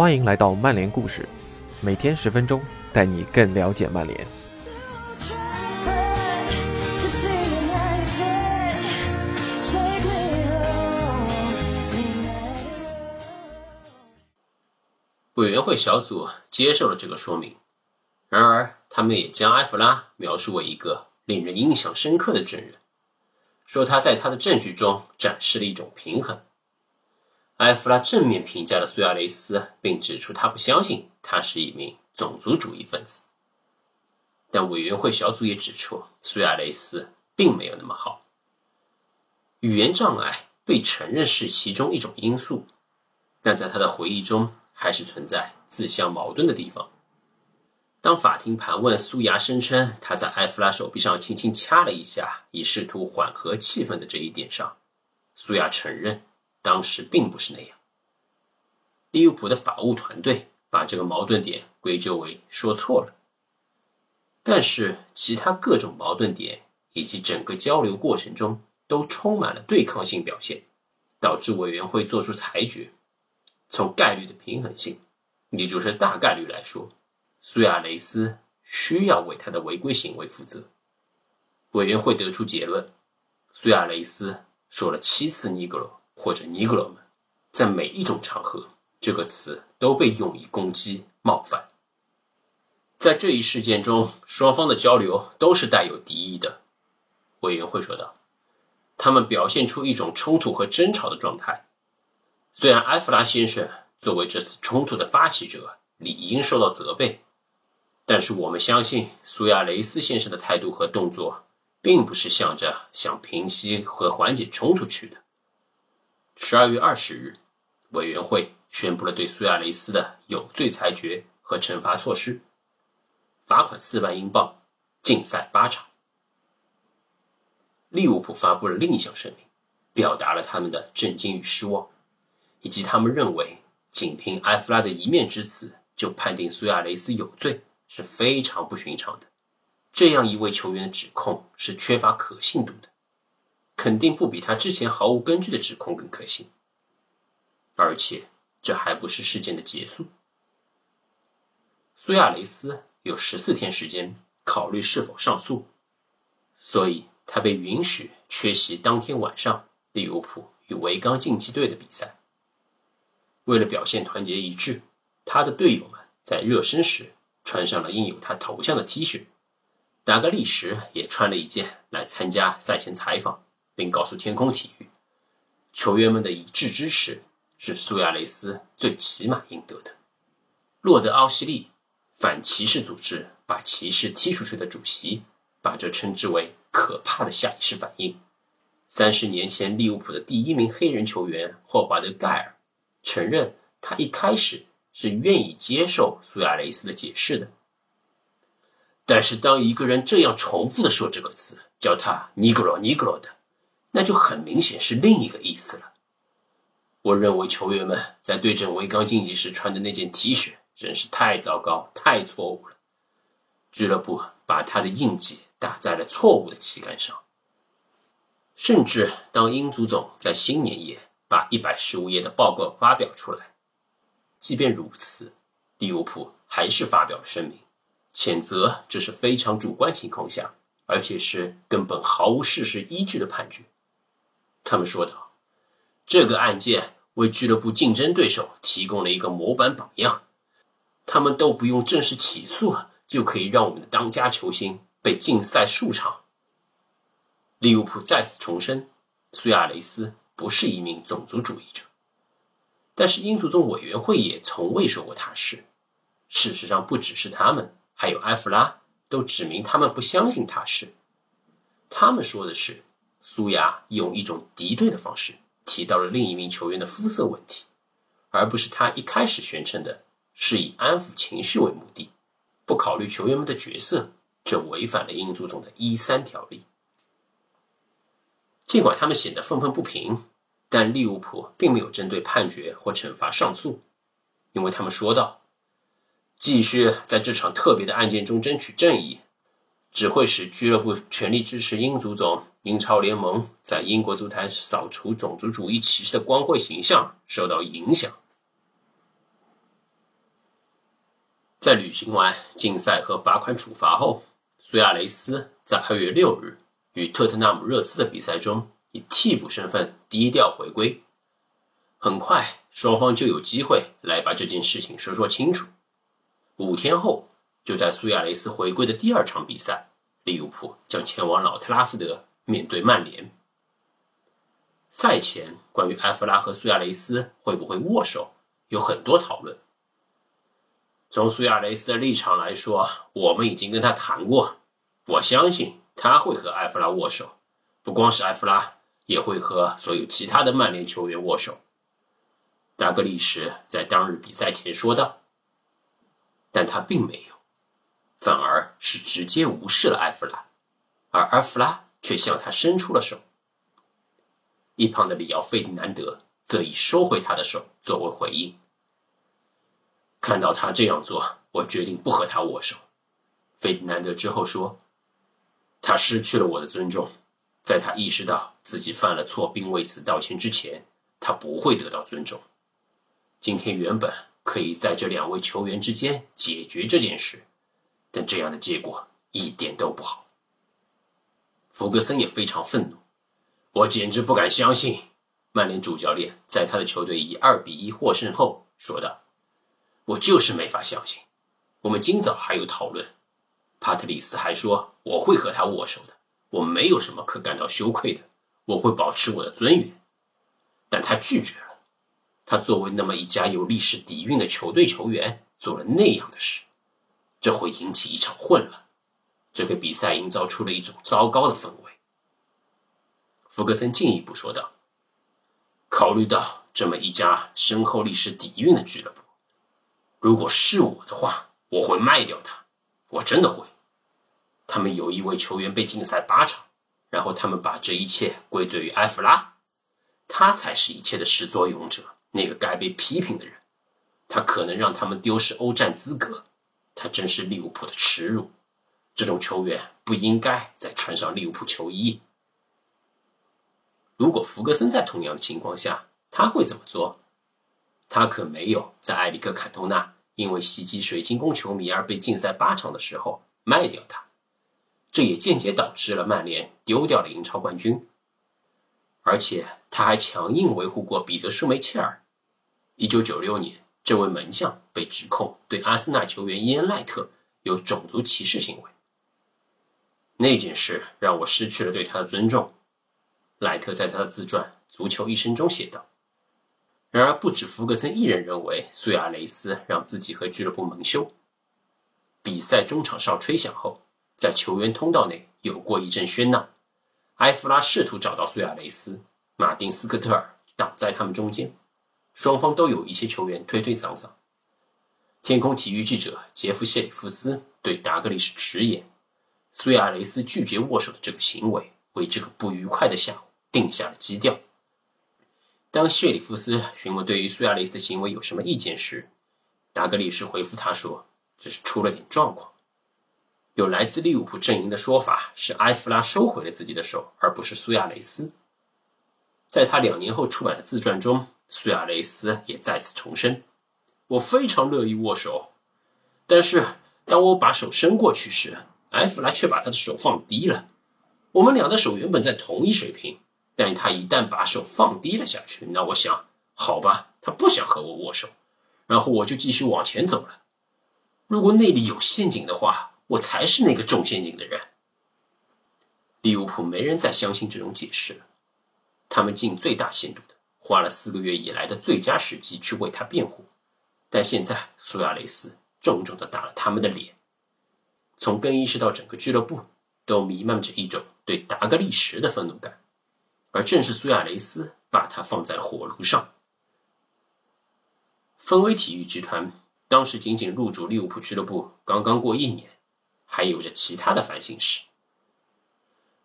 欢迎来到曼联故事，每天十分钟，带你更了解曼联。委员会小组接受了这个说明，然而他们也将埃弗拉描述为一个令人印象深刻的证人，说他在他的证据中展示了一种平衡。埃弗拉正面评价了苏亚雷斯，并指出他不相信他是一名种族主义分子。但委员会小组也指出，苏亚雷斯并没有那么好。语言障碍被承认是其中一种因素，但在他的回忆中还是存在自相矛盾的地方。当法庭盘问苏亚声称他在埃弗拉手臂上轻轻掐了一下，以试图缓和气氛的这一点上，苏亚承认。当时并不是那样。利物浦的法务团队把这个矛盾点归咎为说错了，但是其他各种矛盾点以及整个交流过程中都充满了对抗性表现，导致委员会做出裁决。从概率的平衡性，也就是大概率来说，苏亚雷斯需要为他的违规行为负责。委员会得出结论：苏亚雷斯说了七次尼格罗。或者尼格罗们，在每一种场合，这个词都被用以攻击、冒犯。在这一事件中，双方的交流都是带有敌意的。委员会说道：“他们表现出一种冲突和争吵的状态。虽然埃弗拉先生作为这次冲突的发起者，理应受到责备，但是我们相信苏亚雷斯先生的态度和动作，并不是向着想平息和缓解冲突去的。”十二月二十日，委员会宣布了对苏亚雷斯的有罪裁决和惩罚措施：罚款四万英镑，禁赛八场。利物浦发布了另一项声明，表达了他们的震惊与失望，以及他们认为仅凭埃弗拉的一面之词就判定苏亚雷斯有罪是非常不寻常的。这样一位球员的指控是缺乏可信度的。肯定不比他之前毫无根据的指控更可信，而且这还不是事件的结束。苏亚雷斯有十四天时间考虑是否上诉，所以他被允许缺席当天晚上利物浦与维冈竞技队的比赛。为了表现团结一致，他的队友们在热身时穿上了印有他头像的 T 恤，达格利什也穿了一件来参加赛前采访。并告诉天空体育，球员们的一致支持是苏亚雷斯最起码应得的。洛德奥西利反歧视组织把骑士踢出去的主席，把这称之为可怕的下意识反应。三十年前，利物浦的第一名黑人球员霍华德·盖尔承认，他一开始是愿意接受苏亚雷斯的解释的。但是，当一个人这样重复的说这个词，叫他“尼格罗，尼格罗”的。那就很明显是另一个意思了。我认为球员们在对阵维冈竞技时穿的那件 T 恤真是太糟糕、太错误了。俱乐部把他的印记打在了错误的旗杆上。甚至当英足总在新年夜把一百十五页的报告发表出来，即便如此，利物浦还是发表了声明，谴责这是非常主观情况下，而且是根本毫无事实依据的判决。他们说道：“这个案件为俱乐部竞争对手提供了一个模板榜样。他们都不用正式起诉，就可以让我们的当家球星被禁赛数场。”利物浦再次重申，苏亚雷斯不是一名种族主义者，但是英足总委员会也从未说过他是。事实上，不只是他们，还有埃弗拉都指明他们不相信他是。他们说的是。苏亚用一种敌对的方式提到了另一名球员的肤色问题，而不是他一开始宣称的是以安抚情绪为目的，不考虑球员们的角色，这违反了英足总的一三条例。尽管他们显得愤愤不平，但利物浦并没有针对判决或惩罚上诉，因为他们说道：“继续在这场特别的案件中争取正义。”只会使俱乐部全力支持英足总、英超联盟在英国足坛扫除种族主义歧视的光辉形象受到影响。在履行完竞赛和罚款处罚后，苏亚雷斯在二月六日与特特纳姆热刺的比赛中以替补身份低调回归。很快，双方就有机会来把这件事情说说清楚。五天后，就在苏亚雷斯回归的第二场比赛，利物浦将前往老特拉福德面对曼联。赛前，关于埃弗拉和苏亚雷斯会不会握手，有很多讨论。从苏亚雷斯的立场来说，我们已经跟他谈过，我相信他会和埃弗拉握手，不光是埃弗拉，也会和所有其他的曼联球员握手。达格利什在当日比赛前说道，但他并没有，反而是直接无视了埃弗拉，而埃弗拉却向他伸出了手。一旁的里奥费迪南德则以收回他的手作为回应。看到他这样做，我决定不和他握手。费迪南德之后说：“他失去了我的尊重，在他意识到自己犯了错并为此道歉之前，他不会得到尊重。”今天原本可以在这两位球员之间解决这件事，但这样的结果一点都不好。弗格森也非常愤怒，我简直不敢相信。曼联主教练在他的球队以二比一获胜后说道：“我就是没法相信。”我们今早还有讨论，帕特里斯还说我会和他握手的，我没有什么可感到羞愧的，我会保持我的尊严，但他拒绝了。他作为那么一家有历史底蕴的球队球员，做了那样的事，这会引起一场混乱，这个比赛营造出了一种糟糕的氛围。福格森进一步说道：“考虑到这么一家深厚历史底蕴的俱乐部，如果是我的话，我会卖掉他，我真的会。他们有一位球员被禁赛八场，然后他们把这一切归罪于埃弗拉，他才是一切的始作俑者。”那个该被批评的人，他可能让他们丢失欧战资格，他真是利物浦的耻辱。这种球员不应该再穿上利物浦球衣。如果福格森在同样的情况下，他会怎么做？他可没有在埃里克坎通纳因为袭击水晶宫球迷而被禁赛八场的时候卖掉他，这也间接导致了曼联丢掉了英超冠军。而且他还强硬维护过彼得舒梅切尔。一九九六年，这位门将被指控对阿森纳球员伊恩赖特有种族歧视行为。那件事让我失去了对他的尊重。莱特在他的自传《足球一生》中写道。然而，不止福格森一人认为苏亚雷斯让自己和俱乐部蒙羞。比赛中场哨吹响后，在球员通道内有过一阵喧闹。埃弗拉试图找到苏亚雷斯，马丁斯科特尔挡在他们中间。双方都有一些球员推推搡搡。天空体育记者杰夫谢里夫斯对达格利什直言：“苏亚雷斯拒绝握手的这个行为，为这个不愉快的下午定下了基调。”当谢里夫斯询问对于苏亚雷斯的行为有什么意见时，达格利什回复他说：“只是出了点状况。”有来自利物浦阵营的说法是，埃弗拉收回了自己的手，而不是苏亚雷斯。在他两年后出版的自传中。苏亚雷斯也再次重申：“我非常乐意握手，但是当我把手伸过去时，埃弗拉却把他的手放低了。我们俩的手原本在同一水平，但他一旦把手放低了下去，那我想，好吧，他不想和我握手，然后我就继续往前走了。如果那里有陷阱的话，我才是那个中陷阱的人。”利物浦没人再相信这种解释了，他们尽最大限度的。花了四个月以来的最佳时机去为他辩护，但现在苏亚雷斯重重的打了他们的脸。从更衣室到整个俱乐部，都弥漫着一种对达格利什的愤怒感，而正是苏亚雷斯把他放在了火炉上。芬威体育集团当时仅仅入主利物浦俱乐部刚刚过一年，还有着其他的烦心事。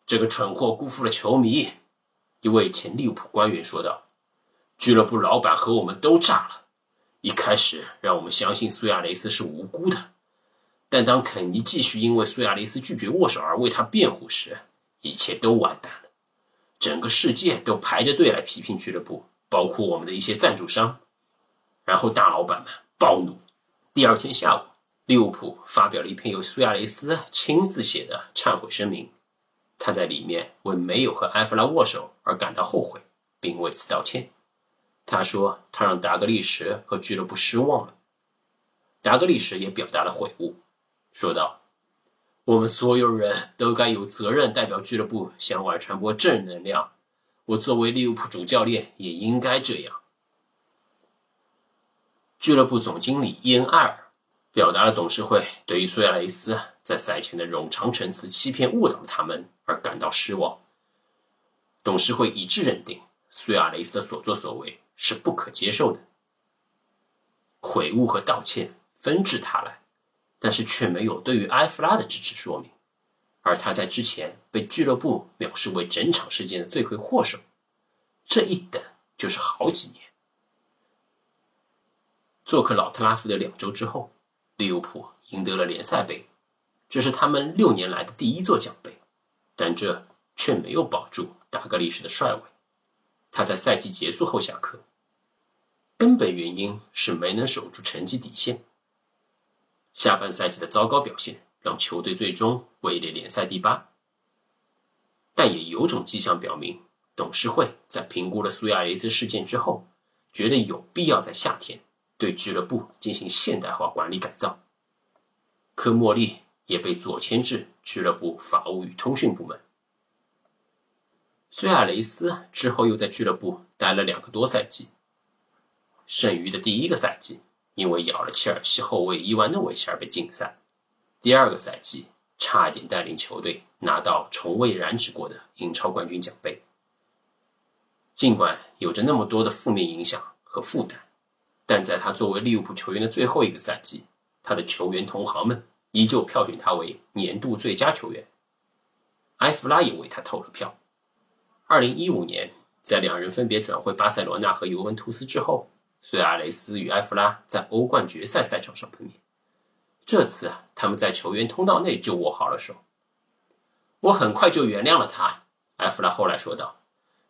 这个蠢货辜负了球迷，一位前利物浦官员说道。俱乐部老板和我们都炸了。一开始让我们相信苏亚雷斯是无辜的，但当肯尼继续因为苏亚雷斯拒绝握手而为他辩护时，一切都完蛋了。整个世界都排着队来批评俱乐部，包括我们的一些赞助商。然后大老板们暴怒。第二天下午，利物浦发表了一篇由苏亚雷斯亲自写的忏悔声明，他在里面为没有和埃弗拉握手而感到后悔，并为此道歉。他说他让达格利什和俱乐部失望了。达格利什也表达了悔悟，说道：“我们所有人都该有责任代表俱乐部向外传播正能量。我作为利物浦主教练也应该这样。”俱乐部总经理伊恩·艾尔表达了董事会对于苏亚雷斯在赛前的冗长陈词欺骗误导他们而感到失望。董事会一致认定苏亚雷斯的所作所为是不可接受的，悔悟和道歉。纷至沓来，但是却没有对于埃弗拉的支持说明，而他在之前被俱乐部藐视为整场事件的罪魁祸首，这一等就是好几年。做客老特拉福德两周之后，利物浦赢得了联赛杯，这是他们六年来的第一座奖杯，但这却没有保住达格利什的帅位，他在赛季结束后下课，根本原因是没能守住成绩底线。下半赛季的糟糕表现让球队最终位列联赛第八，但也有种迹象表明，董事会在评估了苏亚雷斯事件之后，觉得有必要在夏天对俱乐部进行现代化管理改造。科莫利也被左迁至俱乐部法务与通讯部门。苏亚雷斯之后又在俱乐部待了两个多赛季，剩余的第一个赛季。因为咬了切尔西后卫伊万诺维奇而被禁赛。第二个赛季，差点带领球队拿到从未染指过的英超冠军奖杯。尽管有着那么多的负面影响和负担，但在他作为利物浦球员的最后一个赛季，他的球员同行们依旧票选他为年度最佳球员。埃弗拉也为他投了票。二零一五年，在两人分别转会巴塞罗那和尤文图斯之后。苏亚雷斯与埃弗拉在欧冠决赛赛场上碰面，这次啊，他们在球员通道内就握好了手。我很快就原谅了他，埃弗拉后来说道。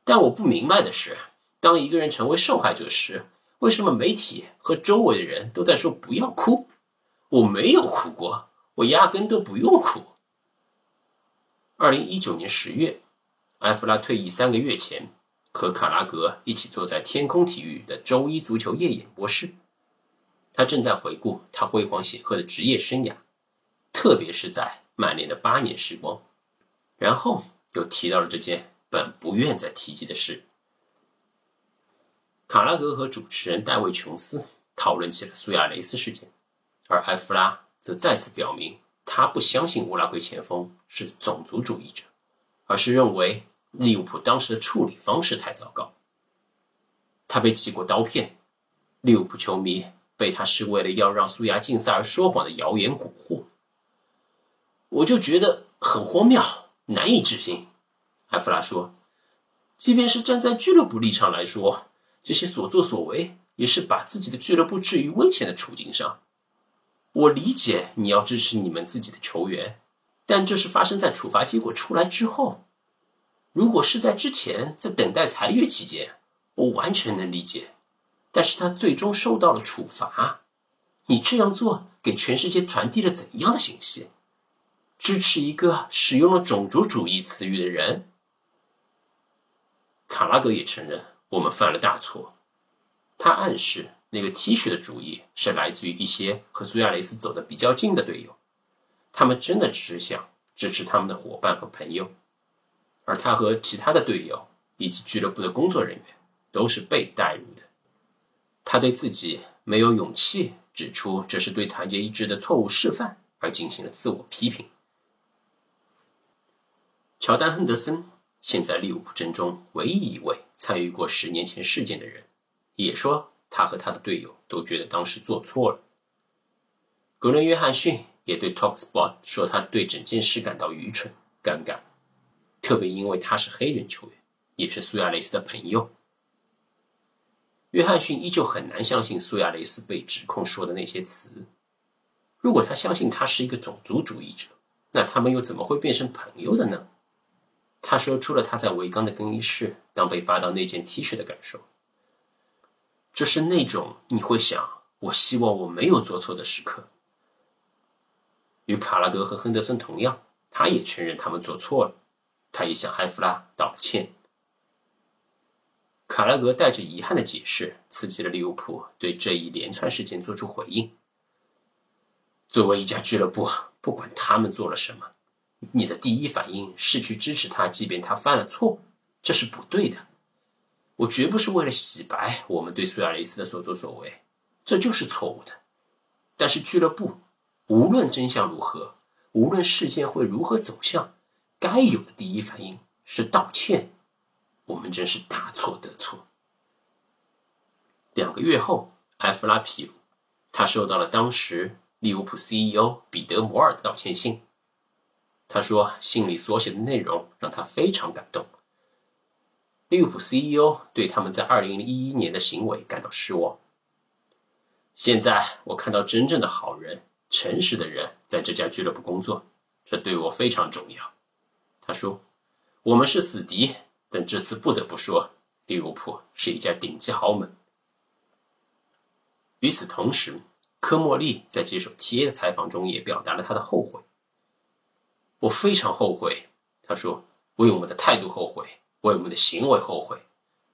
但我不明白的是，当一个人成为受害者时，为什么媒体和周围的人都在说不要哭？我没有哭过，我压根都不用哭。二零一九年十月，埃弗拉退役三个月前。和卡拉格一起坐在天空体育的周一足球夜演播室，他正在回顾他辉煌显赫的职业生涯，特别是在曼联的八年时光。然后又提到了这件本不愿再提及的事。卡拉格和主持人戴维·琼斯讨论起了苏亚雷斯事件，而埃弗拉则再次表明他不相信乌拉圭前锋是种族主义者，而是认为。利物浦当时的处理方式太糟糕。他被寄过刀片，利物浦球迷被他是为了要让苏亚禁赛而说谎的谣言蛊惑。我就觉得很荒谬，难以置信。埃弗拉说：“即便是站在俱乐部立场来说，这些所作所为也是把自己的俱乐部置于危险的处境上。我理解你要支持你们自己的球员，但这是发生在处罚结果出来之后。”如果是在之前，在等待裁决期间，我完全能理解。但是他最终受到了处罚，你这样做给全世界传递了怎样的信息？支持一个使用了种族主义词语的人？卡拉格也承认我们犯了大错。他暗示那个 T 恤的主意是来自于一些和苏亚雷斯走得比较近的队友，他们真的只是想支持他们的伙伴和朋友。而他和其他的队友以及俱乐部的工作人员都是被带入的。他对自己没有勇气指出这是对团结一致的错误示范而进行了自我批评。乔丹·亨德森现在利物浦阵中唯一一位参与过十年前事件的人，也说他和他的队友都觉得当时做错了。格伦·约翰逊也对 Talksport 说，他对整件事感到愚蠢、尴尬。特别因为他是黑人球员，也是苏亚雷斯的朋友。约翰逊依旧很难相信苏亚雷斯被指控说的那些词。如果他相信他是一个种族主义者，那他们又怎么会变成朋友的呢？他说出了他在维冈的更衣室当被发到那件 T 恤的感受。这是那种你会想，我希望我没有做错的时刻。与卡拉格和亨德森同样，他也承认他们做错了，他也向埃弗拉道歉。卡拉格带着遗憾的解释，刺激了利物浦对这一连串事件做出回应。作为一家俱乐部，不管他们做了什么，你的第一反应是去支持他，即便他犯了错，这是不对的。我绝不是为了洗白我们对苏亚雷斯的所作所为，这就是错误的。但是俱乐部，无论真相如何，无论事件会如何走向，该有的第一反应是道歉。我们真是大错特错。两个月后，埃弗拉披露，他收到了当时利物浦 CEO 彼得摩尔的道歉信。他说，信里所写的内容让他非常感动。利物浦 CEO 对他们在2011年的行为感到失望。现在我看到真正的好人、诚实的人在这家俱乐部工作，这对我非常重要。他说：“我们是死敌。”但这次不得不说，利物浦是一家顶级豪门。与此同时，科莫利在接受 TA 的采访中也表达了他的后悔。我非常后悔，他说：“为我们的态度后悔，为我们的行为后悔，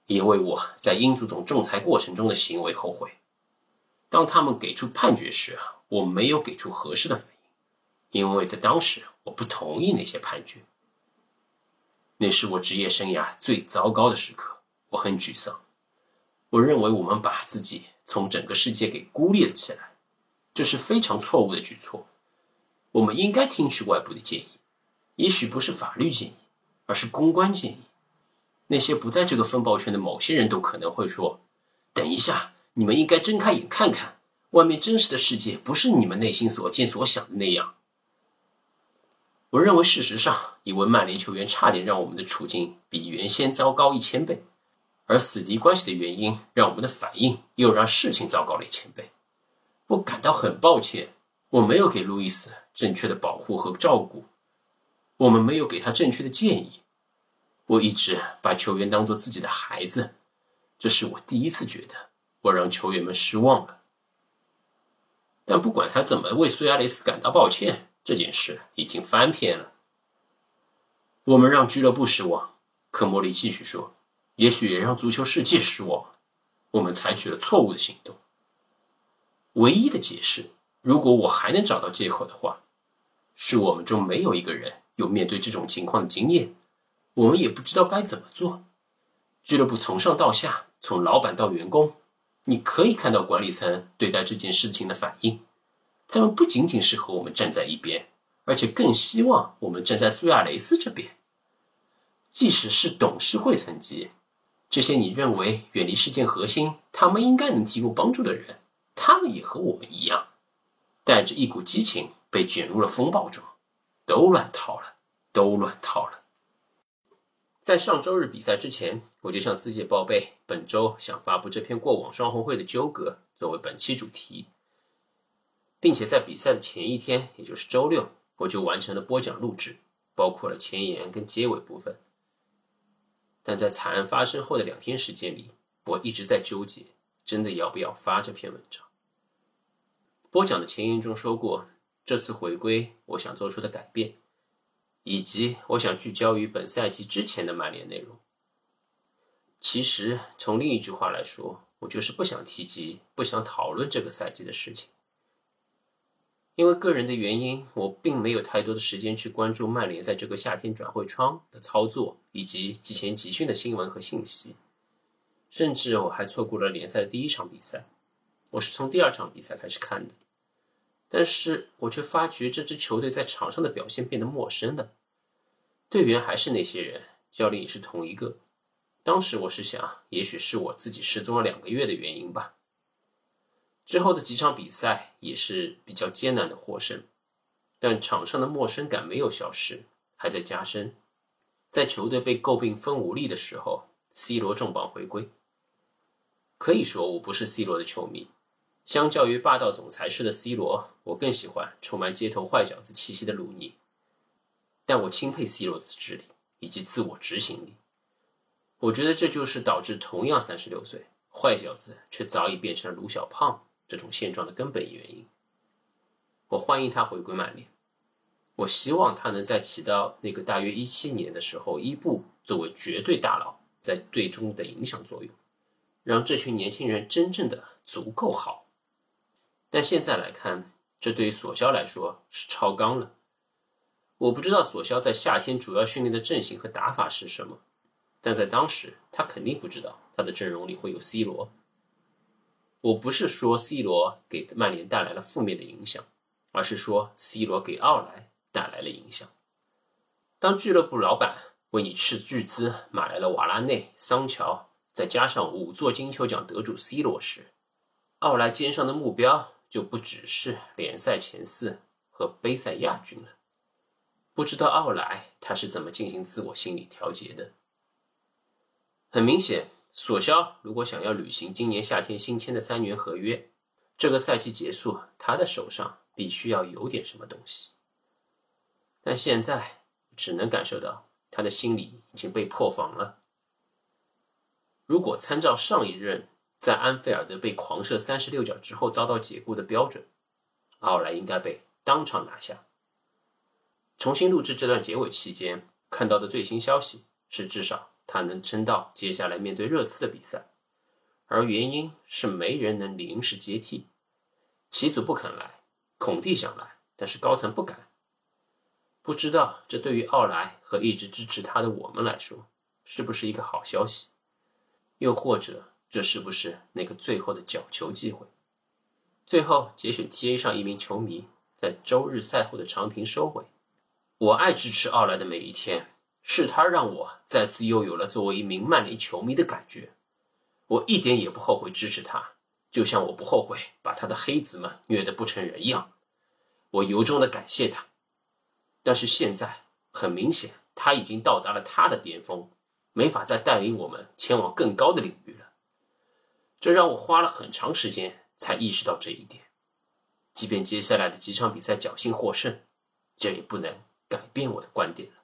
也为我在英足总仲裁过程中的行为后悔。当他们给出判决时，我没有给出合适的反应，因为在当时我不同意那些判决。”那是我职业生涯最糟糕的时刻，我很沮丧。我认为我们把自己从整个世界给孤立了起来，这是非常错误的举措。我们应该听取外部的建议，也许不是法律建议，而是公关建议。那些不在这个风暴圈的某些人都可能会说：“等一下，你们应该睁开眼看看，外面真实的世界不是你们内心所见所想的那样。”我认为，事实上，一位曼联球员差点让我们的处境比原先糟糕一千倍，而死敌关系的原因让我们的反应又让事情糟糕了一千倍。我感到很抱歉，我没有给路易斯正确的保护和照顾，我们没有给他正确的建议。我一直把球员当做自己的孩子，这是我第一次觉得我让球员们失望了。但不管他怎么为苏亚雷斯感到抱歉。这件事已经翻篇了。我们让俱乐部失望，科莫利继续说，也许也让足球世界失望。我们采取了错误的行动。唯一的解释，如果我还能找到借口的话，是我们中没有一个人有面对这种情况的经验，我们也不知道该怎么做。俱乐部从上到下，从老板到员工，你可以看到管理层对待这件事情的反应。他们不仅仅是和我们站在一边，而且更希望我们站在苏亚雷斯这边。即使是董事会层级，这些你认为远离事件核心、他们应该能提供帮助的人，他们也和我们一样，带着一股激情被卷入了风暴中，都乱套了，都乱套了。在上周日比赛之前，我就向自己报备，本周想发布这篇过往双红会的纠葛作为本期主题。并且在比赛的前一天，也就是周六，我就完成了播讲录制，包括了前言跟结尾部分。但在惨案发生后的两天时间里，我一直在纠结，真的要不要发这篇文章。播讲的前言中说过，这次回归我想做出的改变，以及我想聚焦于本赛季之前的曼联内容。其实从另一句话来说，我就是不想提及、不想讨论这个赛季的事情。因为个人的原因，我并没有太多的时间去关注曼联在这个夏天转会窗的操作，以及季前集训的新闻和信息。甚至我还错过了联赛的第一场比赛，我是从第二场比赛开始看的。但是我却发觉这支球队在场上的表现变得陌生了，队员还是那些人，教练也是同一个。当时我是想，也许是我自己失踪了两个月的原因吧。之后的几场比赛也是比较艰难的获胜，但场上的陌生感没有消失，还在加深。在球队被诟病分无力的时候，C 罗重磅回归。可以说我不是 C 罗的球迷，相较于霸道总裁式的 C 罗，我更喜欢充满街头坏小子气息的鲁尼。但我钦佩 C 罗的智力以及自我执行力。我觉得这就是导致同样三十六岁，坏小子却早已变成了鲁小胖。这种现状的根本原因，我欢迎他回归曼联，我希望他能在起到那个大约一七年的时候，伊布作为绝对大佬在队中的影响作用，让这群年轻人真正的足够好。但现在来看，这对于索肖来说是超纲了。我不知道索肖在夏天主要训练的阵型和打法是什么，但在当时他肯定不知道他的阵容里会有 C 罗。我不是说 C 罗给曼联带来了负面的影响，而是说 C 罗给奥莱。带来了影响。当俱乐部老板为你斥巨资买来了瓦拉内、桑乔，再加上五座金球奖得主 C 罗时，奥莱肩上的目标就不只是联赛前四和杯赛亚军了。不知道奥莱他是怎么进行自我心理调节的？很明显，索肖如果想要履行今年夏天新签的三年合约，这个赛季结束，他的手上必须要有点什么东西。但现在只能感受到他的心理已经被破防了。如果参照上一任在安菲尔德被狂射三十六脚之后遭到解雇的标准，奥莱应该被当场拿下。重新录制这段结尾期间看到的最新消息是，至少他能撑到接下来面对热刺的比赛，而原因是没人能临时接替，齐祖不肯来，孔蒂想来，但是高层不敢。不知道这对于奥莱和一直支持他的我们来说，是不是一个好消息？又或者这是不是那个最后的角球机会？最后节选 T A 上一名球迷在周日赛后的长评收尾：“我爱支持奥莱的每一天，是他让我再次又有了作为一名曼联球迷的感觉。我一点也不后悔支持他，就像我不后悔把他的黑子们虐得不成人样。我由衷的感谢他。”但是现在很明显，他已经到达了他的巅峰，没法再带领我们前往更高的领域了。这让我花了很长时间才意识到这一点。即便接下来的几场比赛侥幸获胜，这也不能改变我的观点了。